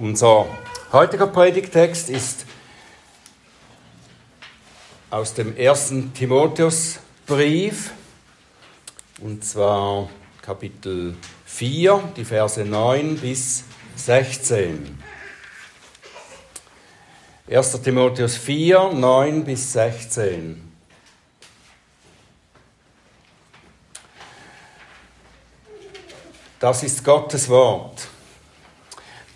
Unser heutiger Predigtext ist aus dem ersten Timotheusbrief, und zwar Kapitel 4, die Verse 9 bis 16. 1. Timotheus 4, 9 bis 16. Das ist Gottes Wort.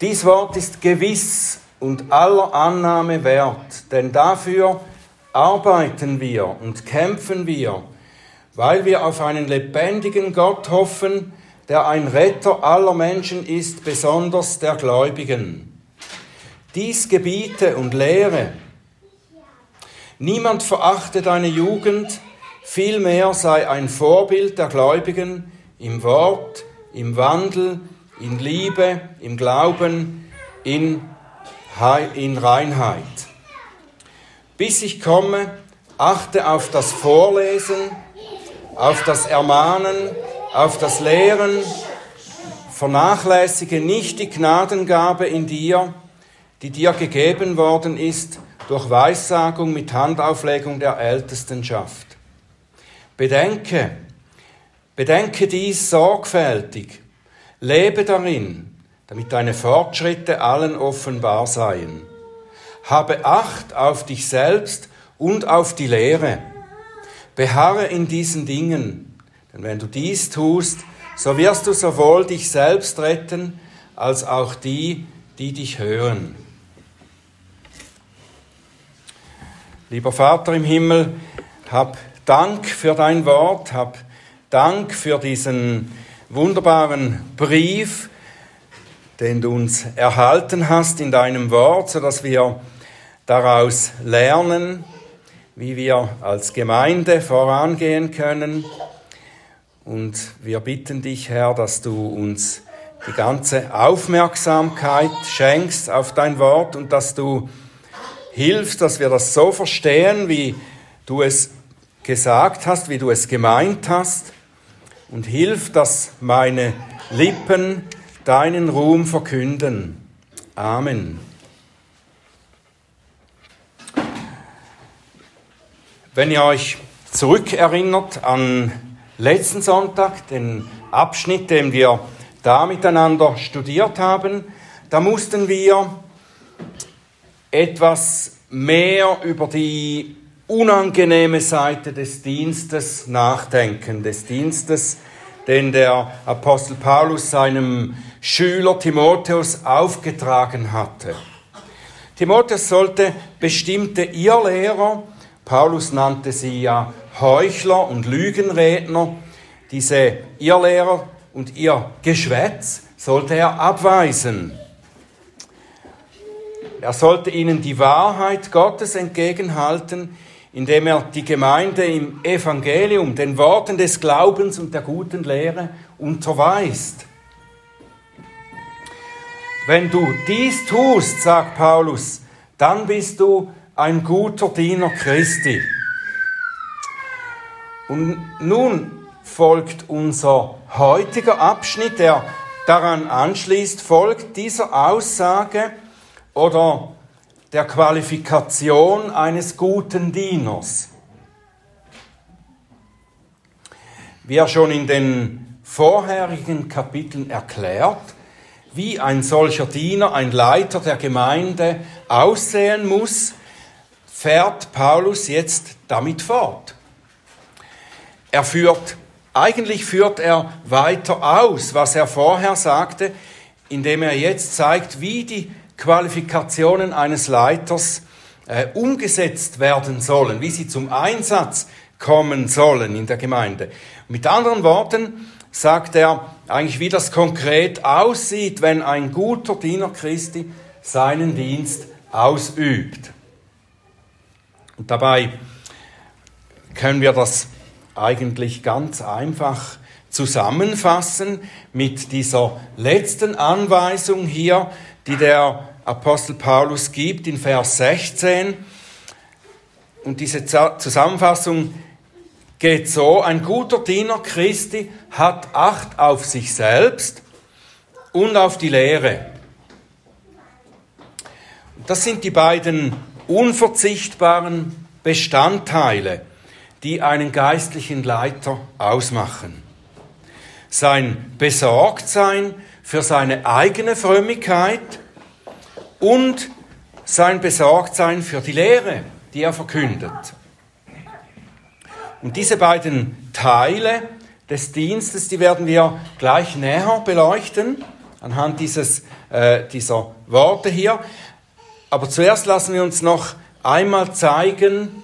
Dies Wort ist gewiss und aller Annahme wert, denn dafür arbeiten wir und kämpfen wir, weil wir auf einen lebendigen Gott hoffen, der ein Retter aller Menschen ist, besonders der Gläubigen. Dies gebiete und lehre. Niemand verachte deine Jugend, vielmehr sei ein Vorbild der Gläubigen im Wort, im Wandel, in Liebe, im Glauben, in, in Reinheit. Bis ich komme, achte auf das Vorlesen, auf das Ermahnen, auf das Lehren, vernachlässige nicht die Gnadengabe in dir, die dir gegeben worden ist durch Weissagung mit Handauflegung der Ältestenschaft. Bedenke, bedenke dies sorgfältig, Lebe darin, damit deine Fortschritte allen offenbar seien. Habe Acht auf dich selbst und auf die Lehre. Beharre in diesen Dingen, denn wenn du dies tust, so wirst du sowohl dich selbst retten, als auch die, die dich hören. Lieber Vater im Himmel, hab Dank für dein Wort, hab Dank für diesen wunderbaren Brief, den du uns erhalten hast in deinem Wort, sodass wir daraus lernen, wie wir als Gemeinde vorangehen können. Und wir bitten dich, Herr, dass du uns die ganze Aufmerksamkeit schenkst auf dein Wort und dass du hilfst, dass wir das so verstehen, wie du es gesagt hast, wie du es gemeint hast und hilf, dass meine Lippen deinen Ruhm verkünden. Amen. Wenn ihr euch zurückerinnert an letzten Sonntag, den Abschnitt, den wir da miteinander studiert haben, da mussten wir etwas mehr über die unangenehme Seite des Dienstes nachdenken, des Dienstes, den der Apostel Paulus seinem Schüler Timotheus aufgetragen hatte. Timotheus sollte bestimmte Irrlehrer, Paulus nannte sie ja Heuchler und Lügenredner, diese Irrlehrer und ihr Geschwätz sollte er abweisen. Er sollte ihnen die Wahrheit Gottes entgegenhalten, indem er die Gemeinde im Evangelium, den Worten des Glaubens und der guten Lehre unterweist. Wenn du dies tust, sagt Paulus, dann bist du ein guter Diener Christi. Und nun folgt unser heutiger Abschnitt, der daran anschließt, folgt dieser Aussage oder der Qualifikation eines guten Dieners. Wie er schon in den vorherigen Kapiteln erklärt, wie ein solcher Diener, ein Leiter der Gemeinde aussehen muss, fährt Paulus jetzt damit fort. Er führt, eigentlich führt er weiter aus, was er vorher sagte, indem er jetzt zeigt, wie die Qualifikationen eines Leiters äh, umgesetzt werden sollen, wie sie zum Einsatz kommen sollen in der Gemeinde. Mit anderen Worten sagt er eigentlich, wie das konkret aussieht, wenn ein guter Diener Christi seinen Dienst ausübt. Und dabei können wir das eigentlich ganz einfach zusammenfassen mit dieser letzten Anweisung hier, die der Apostel Paulus gibt in Vers 16. Und diese Zusammenfassung geht so, ein guter Diener Christi hat Acht auf sich selbst und auf die Lehre. Das sind die beiden unverzichtbaren Bestandteile, die einen geistlichen Leiter ausmachen. Sein Besorgtsein für seine eigene Frömmigkeit und sein Besorgtsein für die Lehre, die er verkündet. Und diese beiden Teile des Dienstes, die werden wir gleich näher beleuchten, anhand dieses, äh, dieser Worte hier. Aber zuerst lassen wir uns noch einmal zeigen,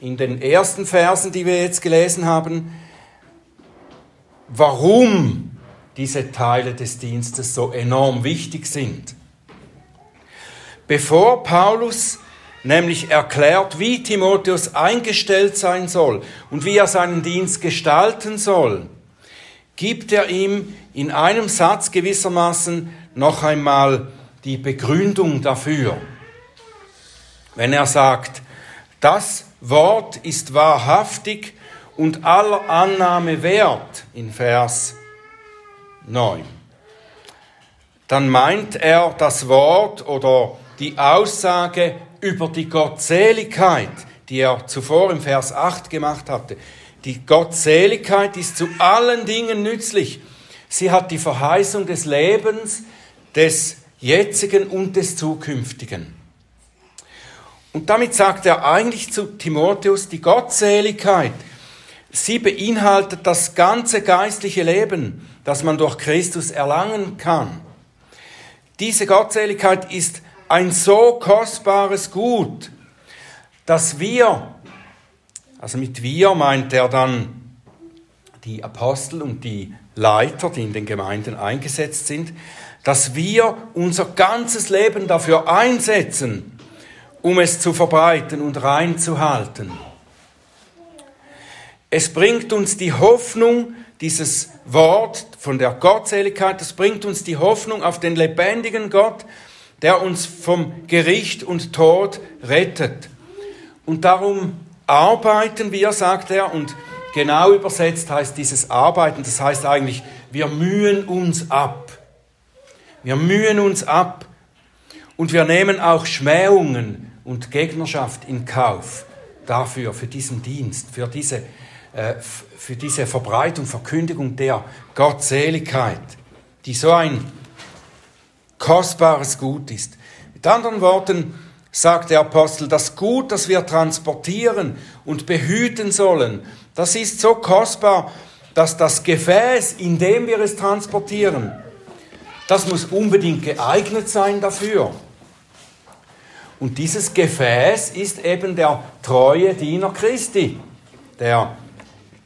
in den ersten Versen, die wir jetzt gelesen haben, warum diese Teile des Dienstes so enorm wichtig sind. Bevor Paulus nämlich erklärt, wie Timotheus eingestellt sein soll und wie er seinen Dienst gestalten soll, gibt er ihm in einem Satz gewissermaßen noch einmal die Begründung dafür. Wenn er sagt, das Wort ist wahrhaftig und aller Annahme wert in Vers 9, dann meint er das Wort oder die Aussage über die Gottseligkeit, die er zuvor im Vers 8 gemacht hatte. Die Gottseligkeit ist zu allen Dingen nützlich. Sie hat die Verheißung des Lebens, des jetzigen und des zukünftigen. Und damit sagt er eigentlich zu Timotheus, die Gottseligkeit, sie beinhaltet das ganze geistliche Leben, das man durch Christus erlangen kann. Diese Gottseligkeit ist ein so kostbares Gut, dass wir, also mit wir meint er dann die Apostel und die Leiter, die in den Gemeinden eingesetzt sind, dass wir unser ganzes Leben dafür einsetzen, um es zu verbreiten und reinzuhalten. Es bringt uns die Hoffnung, dieses Wort von der Gottseligkeit, das bringt uns die Hoffnung auf den lebendigen Gott, der uns vom Gericht und Tod rettet. Und darum arbeiten wir, sagt er, und genau übersetzt heißt dieses Arbeiten, das heißt eigentlich, wir mühen uns ab. Wir mühen uns ab und wir nehmen auch Schmähungen und Gegnerschaft in Kauf dafür, für diesen Dienst, für diese, für diese Verbreitung, Verkündigung der Gottseligkeit, die so ein kostbares Gut ist. Mit anderen Worten sagt der Apostel, das Gut, das wir transportieren und behüten sollen, das ist so kostbar, dass das Gefäß, in dem wir es transportieren, das muss unbedingt geeignet sein dafür. Und dieses Gefäß ist eben der treue Diener Christi, der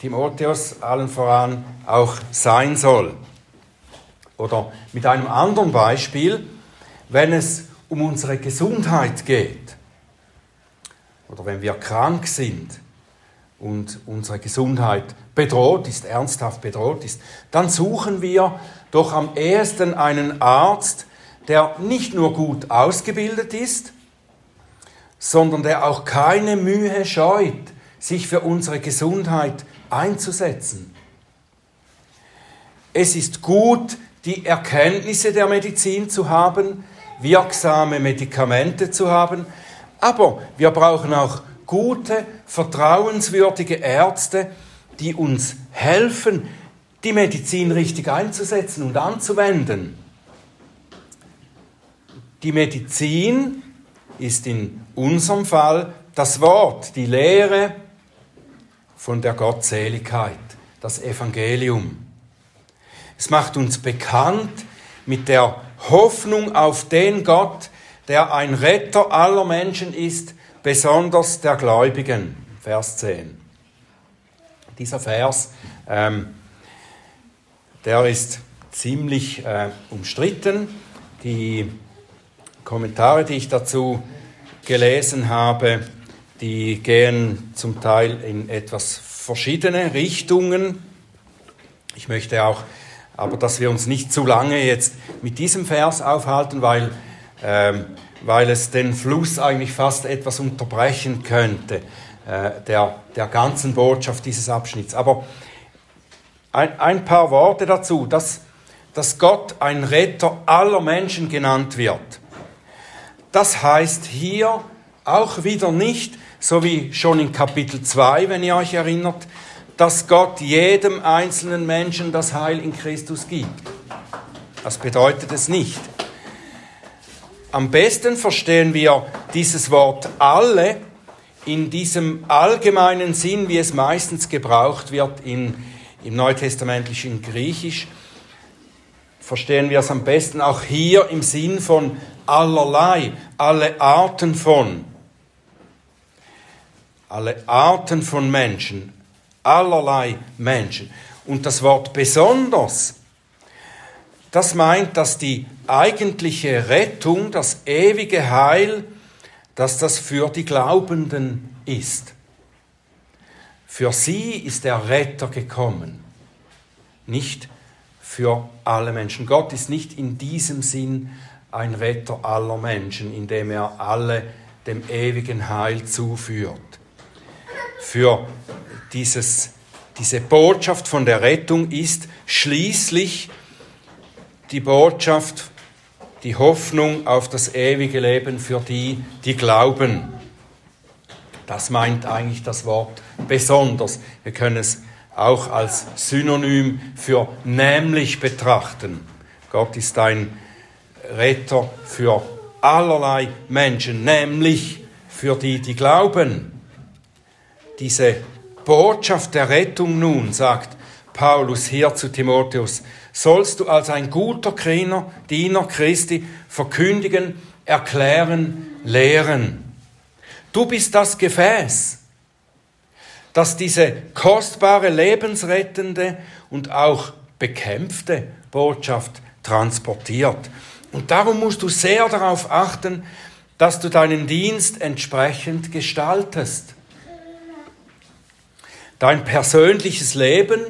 Timotheus allen voran auch sein soll. Oder mit einem anderen Beispiel, wenn es um unsere Gesundheit geht oder wenn wir krank sind und unsere Gesundheit bedroht ist, ernsthaft bedroht ist, dann suchen wir doch am ehesten einen Arzt, der nicht nur gut ausgebildet ist, sondern der auch keine Mühe scheut, sich für unsere Gesundheit einzusetzen. Es ist gut, die Erkenntnisse der Medizin zu haben, wirksame Medikamente zu haben, aber wir brauchen auch gute, vertrauenswürdige Ärzte, die uns helfen, die Medizin richtig einzusetzen und anzuwenden. Die Medizin ist in unserem Fall das Wort, die Lehre von der Gottseligkeit, das Evangelium. Es macht uns bekannt mit der Hoffnung auf den Gott, der ein Retter aller Menschen ist, besonders der Gläubigen. Vers 10. Dieser Vers, ähm, der ist ziemlich äh, umstritten. Die Kommentare, die ich dazu gelesen habe, die gehen zum Teil in etwas verschiedene Richtungen. Ich möchte auch aber dass wir uns nicht zu lange jetzt mit diesem Vers aufhalten, weil, ähm, weil es den Fluss eigentlich fast etwas unterbrechen könnte, äh, der, der ganzen Botschaft dieses Abschnitts. Aber ein, ein paar Worte dazu, dass, dass Gott ein Retter aller Menschen genannt wird. das heißt hier auch wieder nicht, so wie schon in Kapitel 2, wenn ihr euch erinnert, dass Gott jedem einzelnen Menschen das Heil in Christus gibt. Das bedeutet es nicht. Am besten verstehen wir dieses Wort alle in diesem allgemeinen Sinn, wie es meistens gebraucht wird in, im neutestamentlichen Griechisch, verstehen wir es am besten auch hier im Sinn von allerlei, alle Arten von, alle Arten von Menschen, allerlei Menschen. Und das Wort besonders, das meint, dass die eigentliche Rettung, das ewige Heil, dass das für die Glaubenden ist. Für sie ist der Retter gekommen, nicht für alle Menschen. Gott ist nicht in diesem Sinn ein Retter aller Menschen, indem er alle dem ewigen Heil zuführt. Für dieses, diese Botschaft von der Rettung ist schließlich die Botschaft, die Hoffnung auf das ewige Leben für die, die glauben. Das meint eigentlich das Wort besonders. Wir können es auch als Synonym für nämlich betrachten. Gott ist ein Retter für allerlei Menschen, nämlich für die, die glauben. Diese Botschaft der Rettung nun, sagt Paulus hier zu Timotheus, sollst du als ein guter Diener, Diener Christi verkündigen, erklären, lehren. Du bist das Gefäß, das diese kostbare, lebensrettende und auch bekämpfte Botschaft transportiert. Und darum musst du sehr darauf achten, dass du deinen Dienst entsprechend gestaltest. Dein persönliches Leben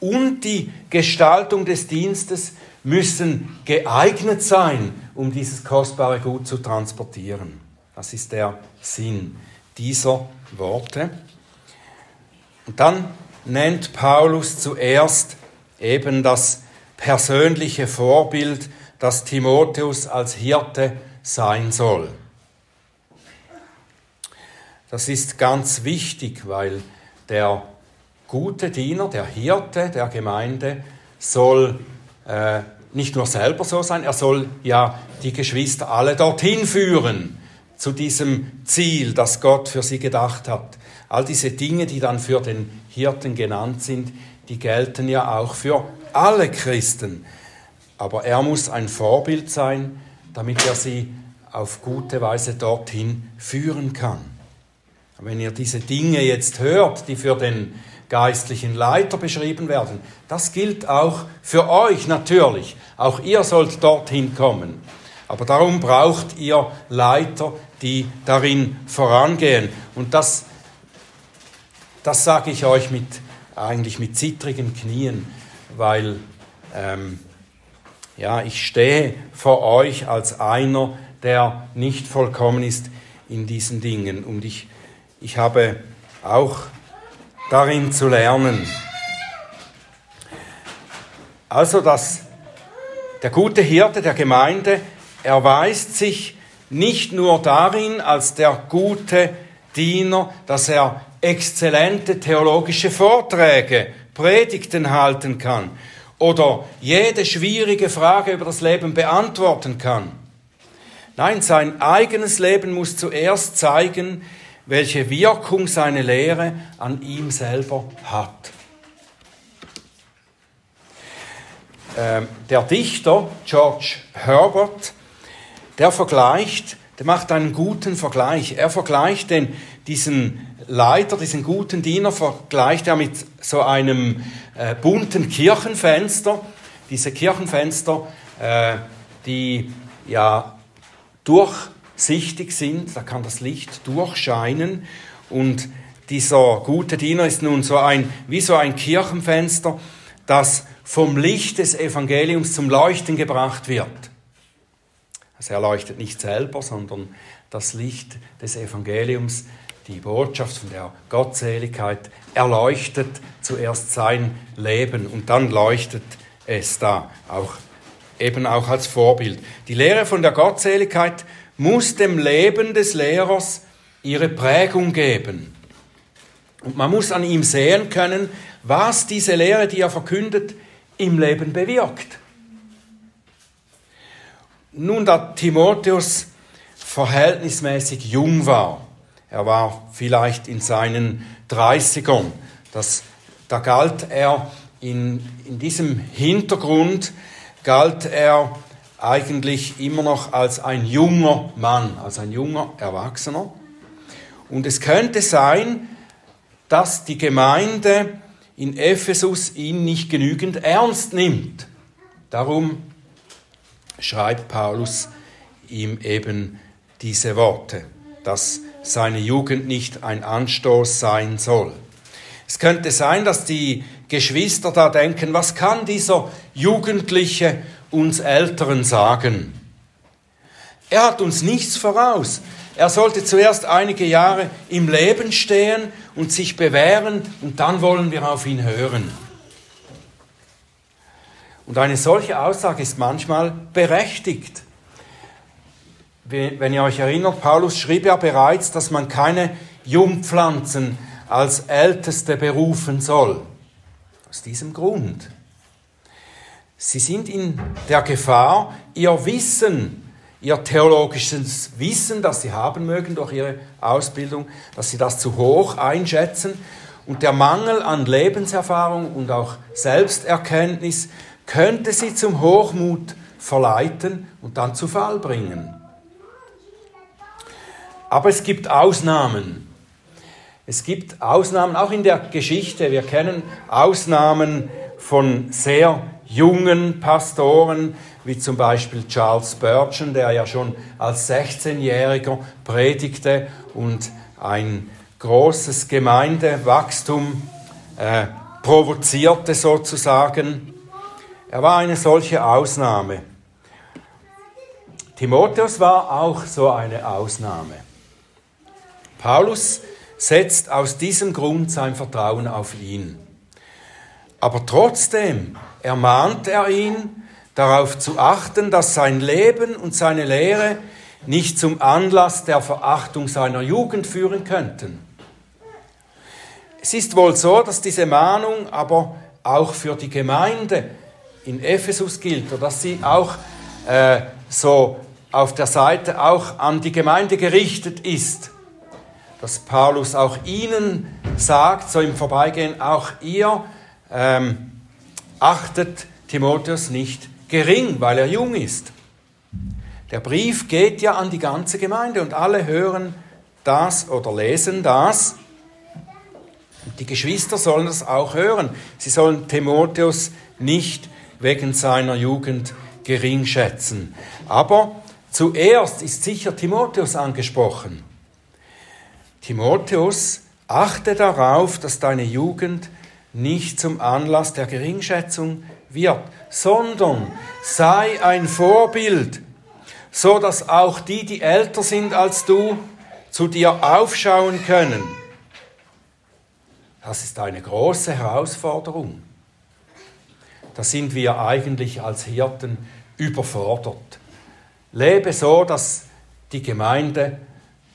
und die Gestaltung des Dienstes müssen geeignet sein, um dieses kostbare Gut zu transportieren. Das ist der Sinn dieser Worte. Und dann nennt Paulus zuerst eben das persönliche Vorbild, das Timotheus als Hirte sein soll. Das ist ganz wichtig, weil der gute Diener, der Hirte der Gemeinde soll äh, nicht nur selber so sein, er soll ja die Geschwister alle dorthin führen, zu diesem Ziel, das Gott für sie gedacht hat. All diese Dinge, die dann für den Hirten genannt sind, die gelten ja auch für alle Christen. Aber er muss ein Vorbild sein, damit er sie auf gute Weise dorthin führen kann. Wenn ihr diese Dinge jetzt hört, die für den geistlichen Leiter beschrieben werden. Das gilt auch für euch natürlich. Auch ihr sollt dorthin kommen. Aber darum braucht ihr Leiter, die darin vorangehen. Und das, das sage ich euch mit, eigentlich mit zittrigen Knien, weil ähm, ja, ich stehe vor euch als einer, der nicht vollkommen ist in diesen Dingen. Und ich, ich habe auch darin zu lernen. Also, dass der gute Hirte der Gemeinde erweist sich nicht nur darin als der gute Diener, dass er exzellente theologische Vorträge, Predigten halten kann oder jede schwierige Frage über das Leben beantworten kann. Nein, sein eigenes Leben muss zuerst zeigen, welche Wirkung seine Lehre an ihm selber hat. Ähm, der Dichter George Herbert, der vergleicht, der macht einen guten Vergleich. Er vergleicht den, diesen Leiter, diesen guten Diener, vergleicht er mit so einem äh, bunten Kirchenfenster. Diese Kirchenfenster, äh, die ja durch sichtig sind, da kann das Licht durchscheinen und dieser gute Diener ist nun so ein, wie so ein Kirchenfenster, das vom Licht des Evangeliums zum Leuchten gebracht wird. Also er leuchtet nicht selber, sondern das Licht des Evangeliums, die Botschaft von der Gottseligkeit, erleuchtet zuerst sein Leben und dann leuchtet es da auch eben auch als Vorbild. Die Lehre von der Gottseligkeit muss dem Leben des Lehrers ihre Prägung geben. Und man muss an ihm sehen können, was diese Lehre, die er verkündet, im Leben bewirkt. Nun, da Timotheus verhältnismäßig jung war, er war vielleicht in seinen 30ern, das, da galt er in, in diesem Hintergrund, galt er eigentlich immer noch als ein junger Mann, als ein junger Erwachsener. Und es könnte sein, dass die Gemeinde in Ephesus ihn nicht genügend ernst nimmt. Darum schreibt Paulus ihm eben diese Worte, dass seine Jugend nicht ein Anstoß sein soll. Es könnte sein, dass die Geschwister da denken, was kann dieser Jugendliche uns Älteren sagen? Er hat uns nichts voraus. Er sollte zuerst einige Jahre im Leben stehen und sich bewähren und dann wollen wir auf ihn hören. Und eine solche Aussage ist manchmal berechtigt. Wenn ihr euch erinnert, Paulus schrieb ja bereits, dass man keine Jungpflanzen als Älteste berufen soll. Aus diesem Grund. Sie sind in der Gefahr, ihr Wissen ihr theologisches Wissen, das sie haben mögen durch ihre Ausbildung, dass sie das zu hoch einschätzen. Und der Mangel an Lebenserfahrung und auch Selbsterkenntnis könnte sie zum Hochmut verleiten und dann zu Fall bringen. Aber es gibt Ausnahmen. Es gibt Ausnahmen auch in der Geschichte. Wir kennen Ausnahmen von sehr jungen Pastoren, wie zum Beispiel Charles Spurgeon, der ja schon als 16-Jähriger predigte und ein großes Gemeindewachstum äh, provozierte sozusagen. Er war eine solche Ausnahme. Timotheus war auch so eine Ausnahme. Paulus setzt aus diesem Grund sein Vertrauen auf ihn. Aber trotzdem ermahnt er ihn, darauf zu achten, dass sein Leben und seine Lehre nicht zum Anlass der Verachtung seiner Jugend führen könnten. Es ist wohl so, dass diese Mahnung aber auch für die Gemeinde in Ephesus gilt oder dass sie auch äh, so auf der Seite auch an die Gemeinde gerichtet ist. Dass Paulus auch ihnen sagt, so im Vorbeigehen, auch ihr ähm, achtet Timotheus nicht gering, weil er jung ist. Der Brief geht ja an die ganze Gemeinde und alle hören das oder lesen das. Die Geschwister sollen das auch hören. Sie sollen Timotheus nicht wegen seiner Jugend gering schätzen. Aber zuerst ist sicher Timotheus angesprochen. Timotheus, achte darauf, dass deine Jugend nicht zum Anlass der Geringschätzung wird, sondern sei ein Vorbild, so dass auch die, die älter sind als du, zu dir aufschauen können. Das ist eine große Herausforderung. Da sind wir eigentlich als Hirten überfordert. Lebe so, dass die Gemeinde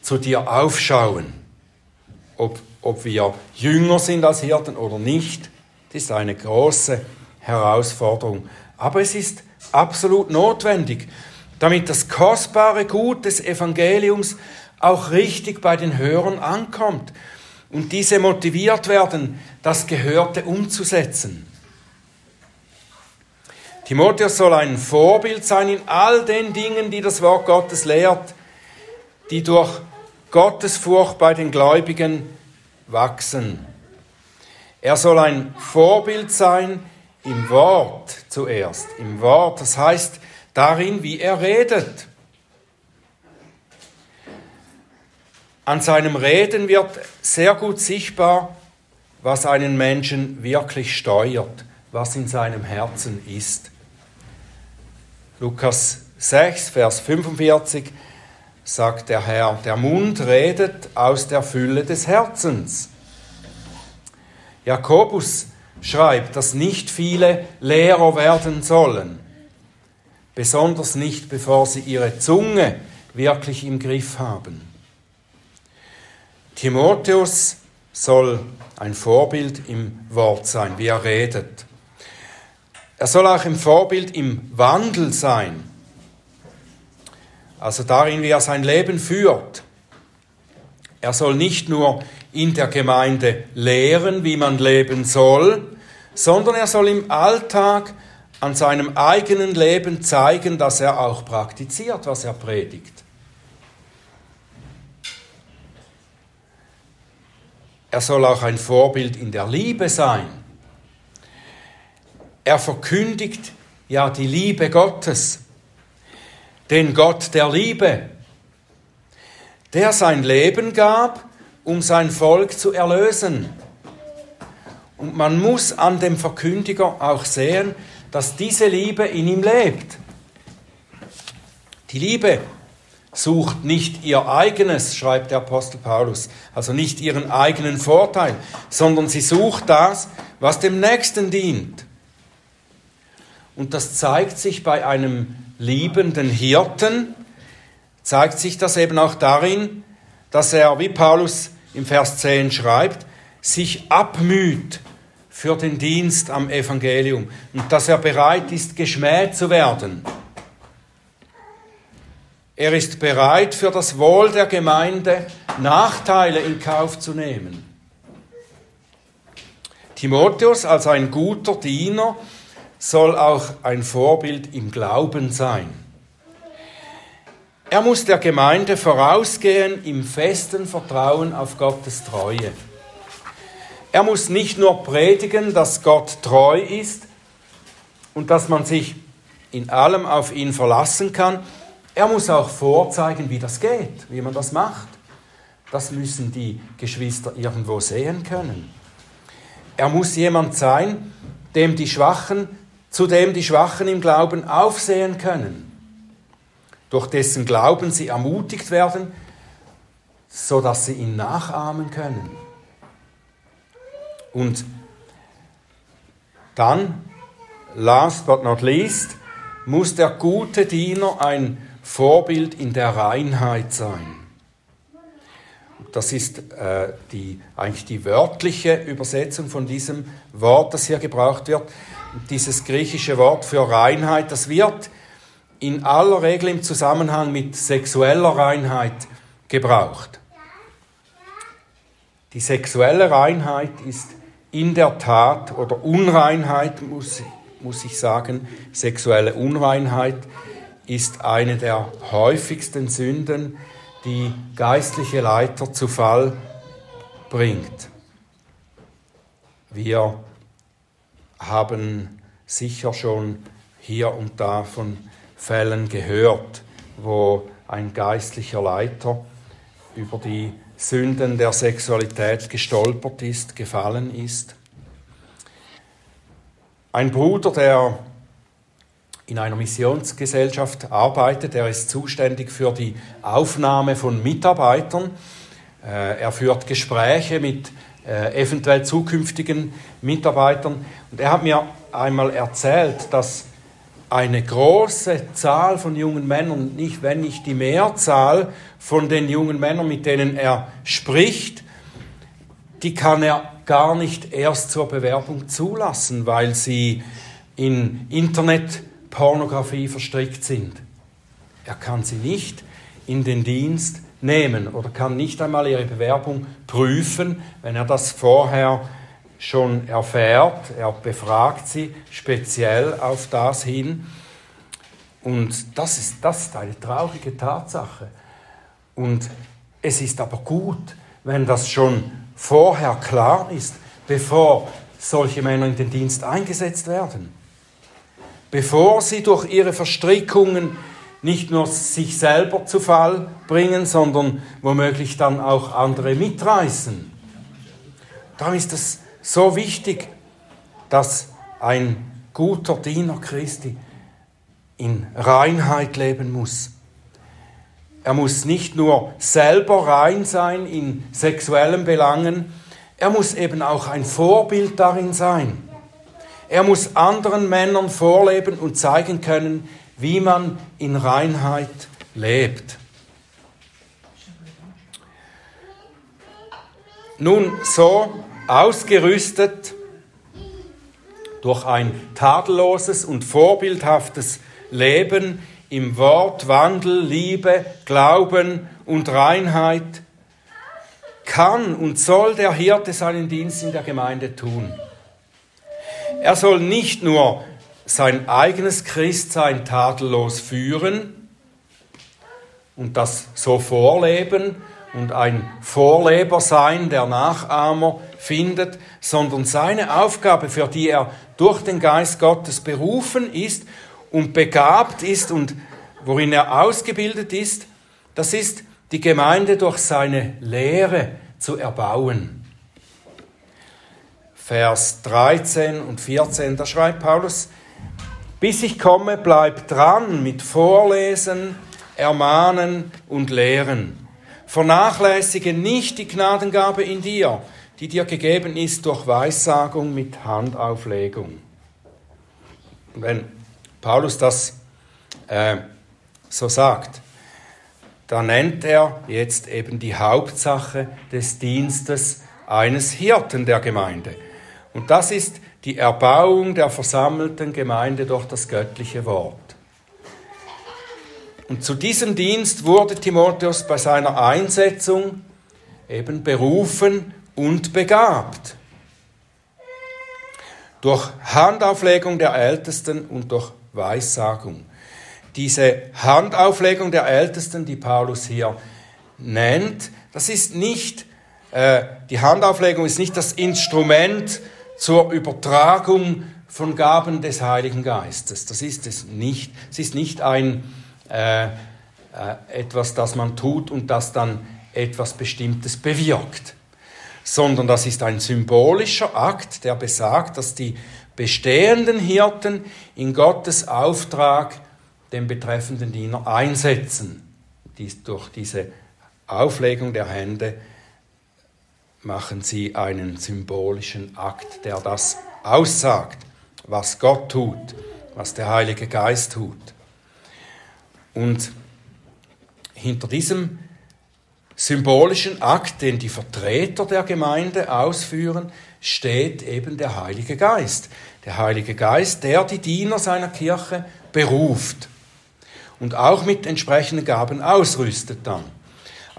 zu dir aufschauen. Ob, ob wir jünger sind als Hirten oder nicht, das ist eine große Herausforderung. Aber es ist absolut notwendig, damit das kostbare Gut des Evangeliums auch richtig bei den Hörern ankommt und diese motiviert werden, das Gehörte umzusetzen. Timotheus soll ein Vorbild sein in all den Dingen, die das Wort Gottes lehrt, die durch Gottesfurcht bei den Gläubigen wachsen. Er soll ein Vorbild sein im Wort zuerst, im Wort, das heißt darin, wie er redet. An seinem Reden wird sehr gut sichtbar, was einen Menschen wirklich steuert, was in seinem Herzen ist. Lukas 6, Vers 45 sagt der Herr, der Mund redet aus der Fülle des Herzens. Jakobus schreibt, dass nicht viele Lehrer werden sollen, besonders nicht bevor sie ihre Zunge wirklich im Griff haben. Timotheus soll ein Vorbild im Wort sein, wie er redet. Er soll auch ein Vorbild im Wandel sein, also darin, wie er sein Leben führt. Er soll nicht nur in der Gemeinde lehren, wie man leben soll, sondern er soll im Alltag an seinem eigenen Leben zeigen, dass er auch praktiziert, was er predigt. Er soll auch ein Vorbild in der Liebe sein. Er verkündigt ja die Liebe Gottes, den Gott der Liebe, der sein Leben gab, um sein Volk zu erlösen. Und man muss an dem Verkündiger auch sehen, dass diese Liebe in ihm lebt. Die Liebe sucht nicht ihr eigenes, schreibt der Apostel Paulus, also nicht ihren eigenen Vorteil, sondern sie sucht das, was dem Nächsten dient. Und das zeigt sich bei einem liebenden Hirten, zeigt sich das eben auch darin, dass er, wie Paulus im Vers 10 schreibt, sich abmüht für den Dienst am Evangelium und dass er bereit ist, geschmäht zu werden. Er ist bereit, für das Wohl der Gemeinde Nachteile in Kauf zu nehmen. Timotheus als ein guter Diener soll auch ein Vorbild im Glauben sein. Er muss der Gemeinde vorausgehen im festen Vertrauen auf Gottes Treue. Er muss nicht nur predigen, dass Gott treu ist und dass man sich in allem auf ihn verlassen kann, er muss auch vorzeigen, wie das geht, wie man das macht. Das müssen die Geschwister irgendwo sehen können. Er muss jemand sein, dem die Schwachen, zu dem die Schwachen im Glauben aufsehen können durch dessen Glauben sie ermutigt werden, so dass sie ihn nachahmen können. Und dann, last but not least, muss der gute Diener ein Vorbild in der Reinheit sein. Das ist äh, die, eigentlich die wörtliche Übersetzung von diesem Wort, das hier gebraucht wird. Dieses griechische Wort für Reinheit, das wird in aller Regel im Zusammenhang mit sexueller Reinheit gebraucht. Die sexuelle Reinheit ist in der Tat, oder Unreinheit muss, muss ich sagen, sexuelle Unreinheit ist eine der häufigsten Sünden, die geistliche Leiter zu Fall bringt. Wir haben sicher schon hier und da von Fällen gehört, wo ein geistlicher Leiter über die Sünden der Sexualität gestolpert ist, gefallen ist. Ein Bruder, der in einer Missionsgesellschaft arbeitet, der ist zuständig für die Aufnahme von Mitarbeitern. Äh, er führt Gespräche mit äh, eventuell zukünftigen Mitarbeitern. Und er hat mir einmal erzählt, dass eine große Zahl von jungen Männern, nicht wenn nicht die Mehrzahl von den jungen Männern, mit denen er spricht, die kann er gar nicht erst zur Bewerbung zulassen, weil sie in Internetpornografie verstrickt sind. Er kann sie nicht in den Dienst nehmen oder kann nicht einmal ihre Bewerbung prüfen, wenn er das vorher schon erfährt. Er befragt sie speziell auf das hin. Und das ist, das ist eine traurige Tatsache. Und es ist aber gut, wenn das schon vorher klar ist, bevor solche Männer in den Dienst eingesetzt werden. Bevor sie durch ihre Verstrickungen nicht nur sich selber zu Fall bringen, sondern womöglich dann auch andere mitreißen. Darum ist es so wichtig, dass ein guter Diener Christi in Reinheit leben muss. Er muss nicht nur selber rein sein in sexuellen Belangen, er muss eben auch ein Vorbild darin sein. Er muss anderen Männern vorleben und zeigen können, wie man in Reinheit lebt. Nun so ausgerüstet durch ein tadelloses und vorbildhaftes Leben im Wort, Wandel, Liebe, Glauben und Reinheit, kann und soll der Hirte seinen Dienst in der Gemeinde tun. Er soll nicht nur sein eigenes Christsein tadellos führen und das so vorleben und ein Vorleber sein, der Nachahmer findet, sondern seine Aufgabe, für die er durch den Geist Gottes berufen ist und begabt ist und worin er ausgebildet ist, das ist die Gemeinde durch seine Lehre zu erbauen. Vers 13 und 14, da schreibt Paulus, bis ich komme, bleib dran mit Vorlesen, Ermahnen und Lehren. Vernachlässige nicht die Gnadengabe in dir, die dir gegeben ist durch Weissagung mit Handauflegung. Wenn Paulus das äh, so sagt, da nennt er jetzt eben die Hauptsache des Dienstes eines Hirten der Gemeinde. Und das ist die Erbauung der versammelten Gemeinde durch das göttliche Wort. Und zu diesem Dienst wurde Timotheus bei seiner Einsetzung eben berufen und begabt. Durch Handauflegung der Ältesten und durch Weissagung. Diese Handauflegung der Ältesten, die Paulus hier nennt, das ist nicht, äh, die Handauflegung ist nicht das Instrument, zur Übertragung von Gaben des Heiligen Geistes. Das ist es nicht. Es ist nicht ein äh, äh, etwas, das man tut und das dann etwas Bestimmtes bewirkt, sondern das ist ein symbolischer Akt, der besagt, dass die bestehenden Hirten in Gottes Auftrag den betreffenden Diener einsetzen, dies durch diese Auflegung der Hände machen sie einen symbolischen Akt, der das aussagt, was Gott tut, was der Heilige Geist tut. Und hinter diesem symbolischen Akt, den die Vertreter der Gemeinde ausführen, steht eben der Heilige Geist. Der Heilige Geist, der die Diener seiner Kirche beruft und auch mit entsprechenden Gaben ausrüstet dann.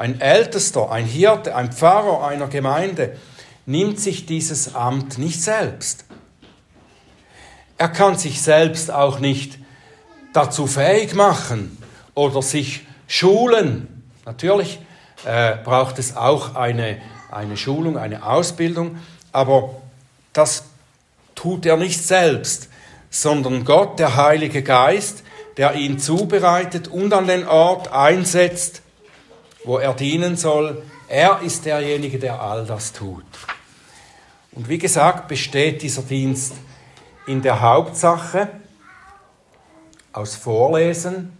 Ein Ältester, ein Hirte, ein Pfarrer einer Gemeinde nimmt sich dieses Amt nicht selbst. Er kann sich selbst auch nicht dazu fähig machen oder sich schulen. Natürlich äh, braucht es auch eine, eine Schulung, eine Ausbildung, aber das tut er nicht selbst, sondern Gott, der Heilige Geist, der ihn zubereitet und an den Ort einsetzt, wo er dienen soll. Er ist derjenige, der all das tut. Und wie gesagt, besteht dieser Dienst in der Hauptsache aus Vorlesen,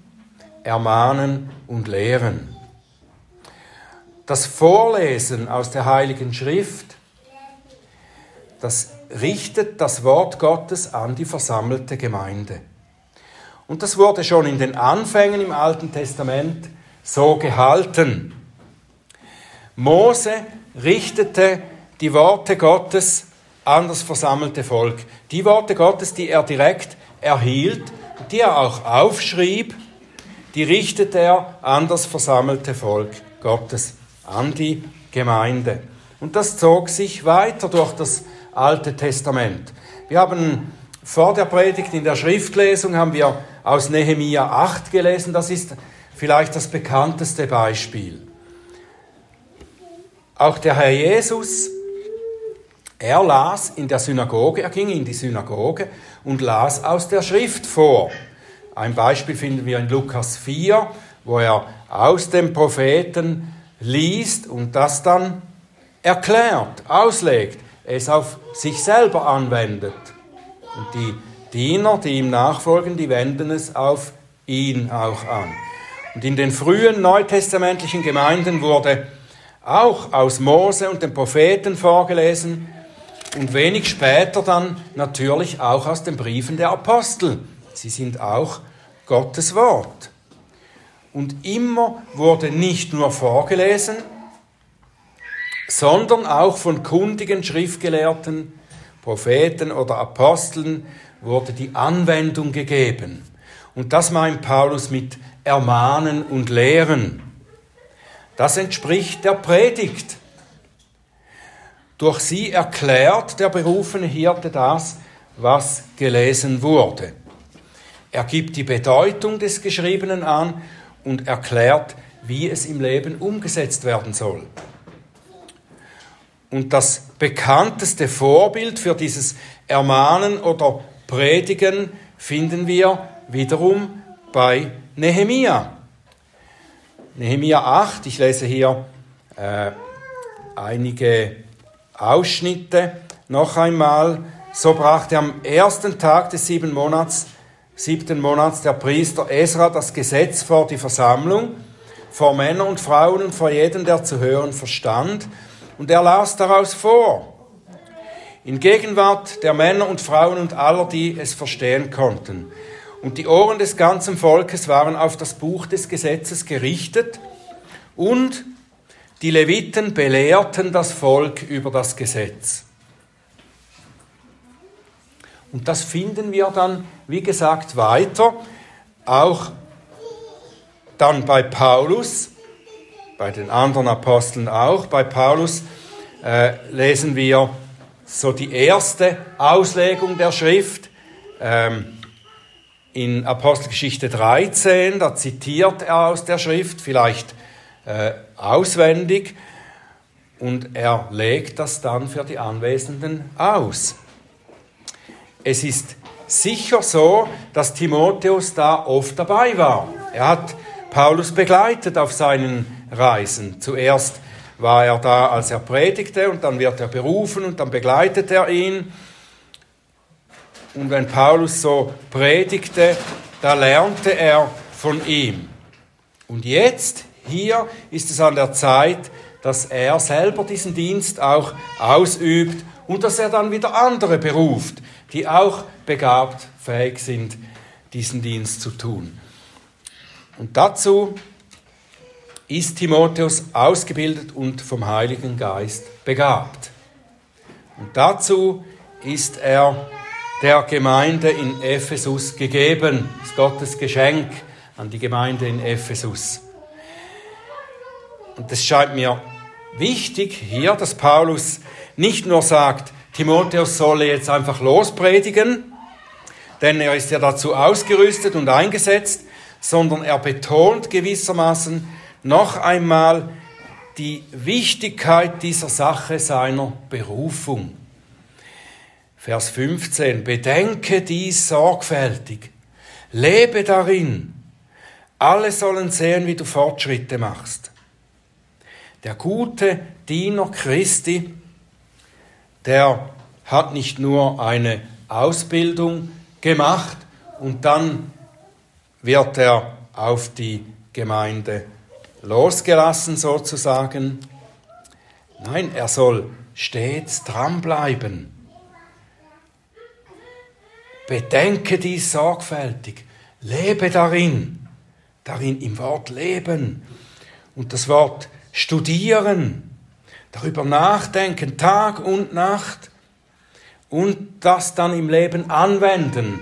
Ermahnen und Lehren. Das Vorlesen aus der Heiligen Schrift, das richtet das Wort Gottes an die versammelte Gemeinde. Und das wurde schon in den Anfängen im Alten Testament so gehalten. Mose richtete die Worte Gottes an das versammelte Volk. Die Worte Gottes, die er direkt erhielt, die er auch aufschrieb, die richtete er an das versammelte Volk Gottes, an die Gemeinde. Und das zog sich weiter durch das Alte Testament. Wir haben vor der Predigt in der Schriftlesung haben wir aus Nehemia 8 gelesen. Das ist vielleicht das bekannteste Beispiel. Auch der Herr Jesus, er las in der Synagoge, er ging in die Synagoge und las aus der Schrift vor. Ein Beispiel finden wir in Lukas 4, wo er aus dem Propheten liest und das dann erklärt, auslegt, es auf sich selber anwendet. Und die Diener, die ihm nachfolgen, die wenden es auf ihn auch an. Und in den frühen neutestamentlichen Gemeinden wurde auch aus Mose und den Propheten vorgelesen und wenig später dann natürlich auch aus den Briefen der Apostel. Sie sind auch Gottes Wort. Und immer wurde nicht nur vorgelesen, sondern auch von kundigen Schriftgelehrten, Propheten oder Aposteln wurde die Anwendung gegeben. Und das meint Paulus mit ermahnen und lehren. Das entspricht der Predigt. Durch sie erklärt der berufene Hirte das, was gelesen wurde. Er gibt die Bedeutung des Geschriebenen an und erklärt, wie es im Leben umgesetzt werden soll. Und das bekannteste Vorbild für dieses Ermahnen oder Predigen finden wir wiederum bei Nehemia. Nehemia 8, ich lese hier äh, einige Ausschnitte noch einmal. So brachte am ersten Tag des sieben Monats, siebten Monats der Priester Esra das Gesetz vor die Versammlung, vor Männern und Frauen und vor jedem, der zu hören verstand, und er las daraus vor. In Gegenwart der Männer und Frauen und aller, die es verstehen konnten. Und die Ohren des ganzen Volkes waren auf das Buch des Gesetzes gerichtet und die Leviten belehrten das Volk über das Gesetz. Und das finden wir dann, wie gesagt, weiter, auch dann bei Paulus, bei den anderen Aposteln auch. Bei Paulus äh, lesen wir so die erste Auslegung der Schrift. Ähm, in Apostelgeschichte 13, da zitiert er aus der Schrift, vielleicht äh, auswendig und er legt das dann für die Anwesenden aus. Es ist sicher so, dass Timotheus da oft dabei war. Er hat Paulus begleitet auf seinen Reisen. Zuerst war er da, als er predigte, und dann wird er berufen und dann begleitet er ihn. Und wenn Paulus so predigte, da lernte er von ihm. Und jetzt hier ist es an der Zeit, dass er selber diesen Dienst auch ausübt und dass er dann wieder andere beruft, die auch begabt, fähig sind, diesen Dienst zu tun. Und dazu ist Timotheus ausgebildet und vom Heiligen Geist begabt. Und dazu ist er der Gemeinde in Ephesus gegeben, das ist Gottes Geschenk an die Gemeinde in Ephesus. Und es scheint mir wichtig hier, dass Paulus nicht nur sagt, Timotheus solle jetzt einfach lospredigen, denn er ist ja dazu ausgerüstet und eingesetzt, sondern er betont gewissermaßen noch einmal die Wichtigkeit dieser Sache seiner Berufung. Vers 15. Bedenke dies sorgfältig. Lebe darin. Alle sollen sehen, wie du Fortschritte machst. Der gute Diener Christi, der hat nicht nur eine Ausbildung gemacht und dann wird er auf die Gemeinde losgelassen sozusagen. Nein, er soll stets dranbleiben. Bedenke dies sorgfältig, lebe darin, darin im Wort leben. Und das Wort studieren, darüber nachdenken, Tag und Nacht und das dann im Leben anwenden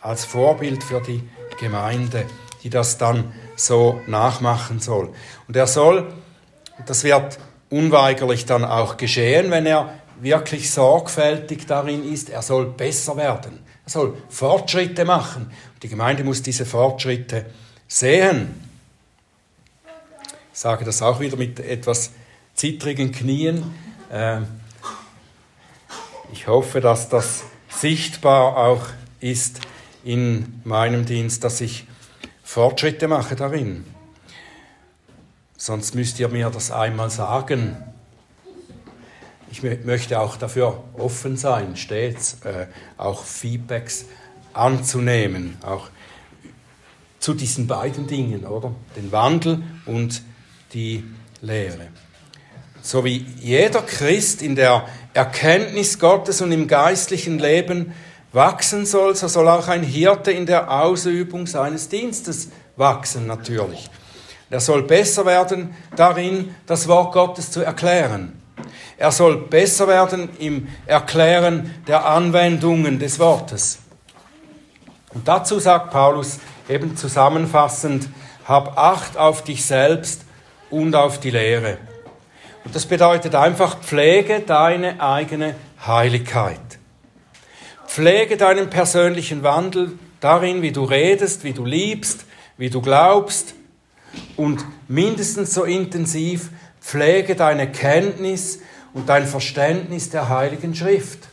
als Vorbild für die Gemeinde, die das dann so nachmachen soll. Und er soll, das wird unweigerlich dann auch geschehen, wenn er wirklich sorgfältig darin ist, er soll besser werden. Er soll Fortschritte machen. Die Gemeinde muss diese Fortschritte sehen. Ich sage das auch wieder mit etwas zittrigen Knien. Ähm, ich hoffe, dass das sichtbar auch ist in meinem Dienst, dass ich Fortschritte mache darin. Sonst müsst ihr mir das einmal sagen. Ich möchte auch dafür offen sein, stets äh, auch Feedbacks anzunehmen, auch zu diesen beiden Dingen, oder? Den Wandel und die Lehre. So wie jeder Christ in der Erkenntnis Gottes und im geistlichen Leben wachsen soll, so soll auch ein Hirte in der Ausübung seines Dienstes wachsen natürlich. Er soll besser werden darin, das Wort Gottes zu erklären. Er soll besser werden im Erklären der Anwendungen des Wortes. Und dazu sagt Paulus eben zusammenfassend, hab Acht auf dich selbst und auf die Lehre. Und das bedeutet einfach, pflege deine eigene Heiligkeit. Pflege deinen persönlichen Wandel darin, wie du redest, wie du liebst, wie du glaubst und mindestens so intensiv pflege deine Kenntnis und dein Verständnis der Heiligen Schrift.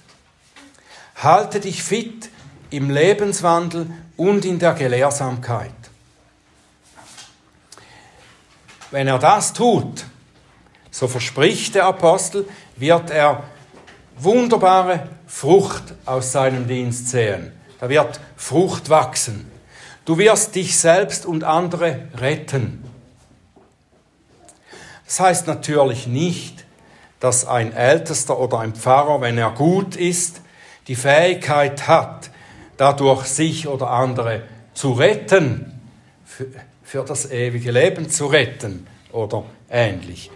Halte dich fit im Lebenswandel und in der Gelehrsamkeit. Wenn er das tut, so verspricht der Apostel, wird er wunderbare Frucht aus seinem Dienst sehen. Da wird Frucht wachsen. Du wirst dich selbst und andere retten. Das heißt natürlich nicht, dass ein Ältester oder ein Pfarrer, wenn er gut ist, die Fähigkeit hat, dadurch sich oder andere zu retten, für, für das ewige Leben zu retten oder ähnlich.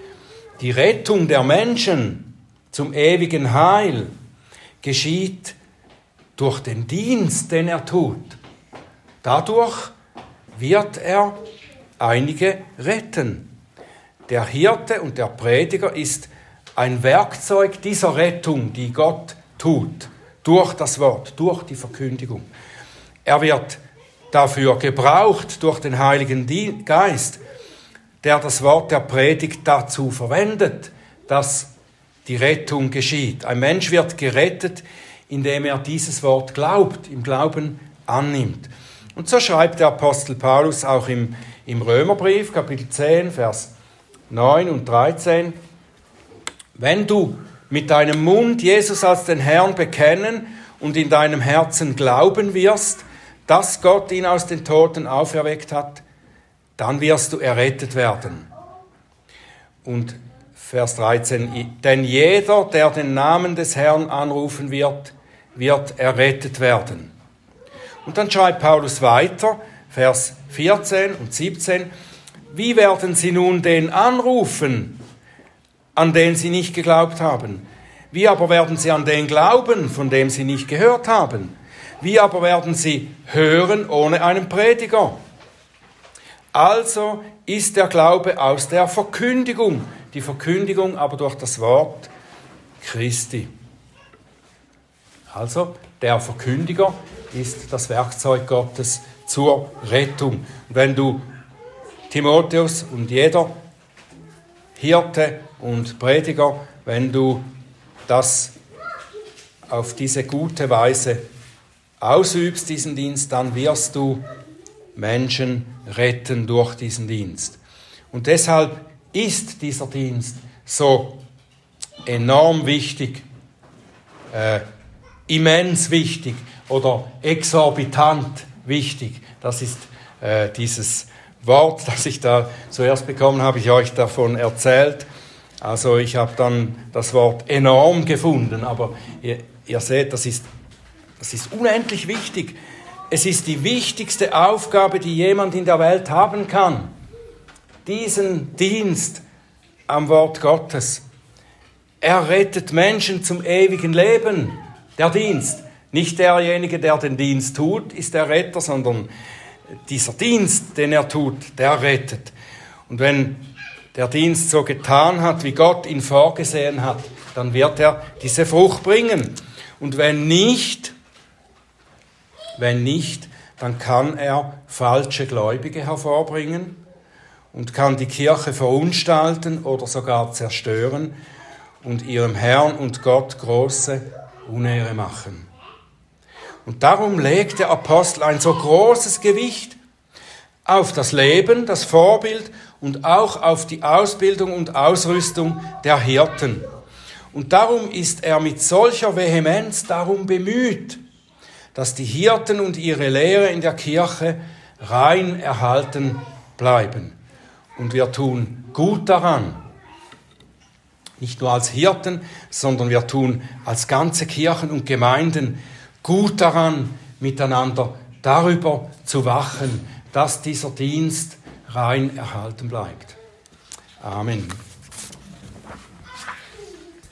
Die Rettung der Menschen zum ewigen Heil geschieht durch den Dienst, den er tut. Dadurch wird er einige retten. Der Hirte und der Prediger ist ein Werkzeug dieser Rettung, die Gott tut, durch das Wort, durch die Verkündigung. Er wird dafür gebraucht durch den Heiligen Geist, der das Wort der Predigt dazu verwendet, dass die Rettung geschieht. Ein Mensch wird gerettet, indem er dieses Wort glaubt, im Glauben annimmt. Und so schreibt der Apostel Paulus auch im, im Römerbrief, Kapitel 10, Vers 9 und 13, wenn du mit deinem Mund Jesus als den Herrn bekennen und in deinem Herzen glauben wirst, dass Gott ihn aus den Toten auferweckt hat, dann wirst du errettet werden. Und Vers 13, denn jeder, der den Namen des Herrn anrufen wird, wird errettet werden. Und dann schreibt Paulus weiter, Vers 14 und 17, wie werden sie nun den anrufen, an den sie nicht geglaubt haben? Wie aber werden sie an den glauben, von dem sie nicht gehört haben? Wie aber werden sie hören ohne einen Prediger? Also ist der Glaube aus der Verkündigung, die Verkündigung aber durch das Wort Christi. Also der Verkündiger ist das Werkzeug Gottes zur Rettung. Und wenn du Timotheus und jeder Hirte und Prediger, wenn du das auf diese gute Weise ausübst, diesen Dienst, dann wirst du Menschen retten durch diesen Dienst. Und deshalb ist dieser Dienst so enorm wichtig, äh, immens wichtig oder exorbitant wichtig. Das ist äh, dieses Wort, das ich da zuerst bekommen habe, ich euch davon erzählt. Also ich habe dann das Wort enorm gefunden, aber ihr, ihr seht, das ist, das ist unendlich wichtig. Es ist die wichtigste Aufgabe, die jemand in der Welt haben kann. Diesen Dienst am Wort Gottes. Er rettet Menschen zum ewigen Leben. Der Dienst. Nicht derjenige, der den Dienst tut, ist der Retter, sondern dieser Dienst, den er tut, der rettet. Und wenn der Dienst so getan hat, wie Gott ihn vorgesehen hat, dann wird er diese Frucht bringen. Und wenn nicht, wenn nicht, dann kann er falsche Gläubige hervorbringen und kann die Kirche verunstalten oder sogar zerstören und ihrem Herrn und Gott große Unehre machen. Und darum legt der Apostel ein so großes Gewicht auf das Leben, das Vorbild und auch auf die Ausbildung und Ausrüstung der Hirten. Und darum ist er mit solcher Vehemenz darum bemüht, dass die Hirten und ihre Lehre in der Kirche rein erhalten bleiben. Und wir tun gut daran, nicht nur als Hirten, sondern wir tun als ganze Kirchen und Gemeinden gut daran, miteinander darüber zu wachen, dass dieser Dienst rein erhalten bleibt. Amen.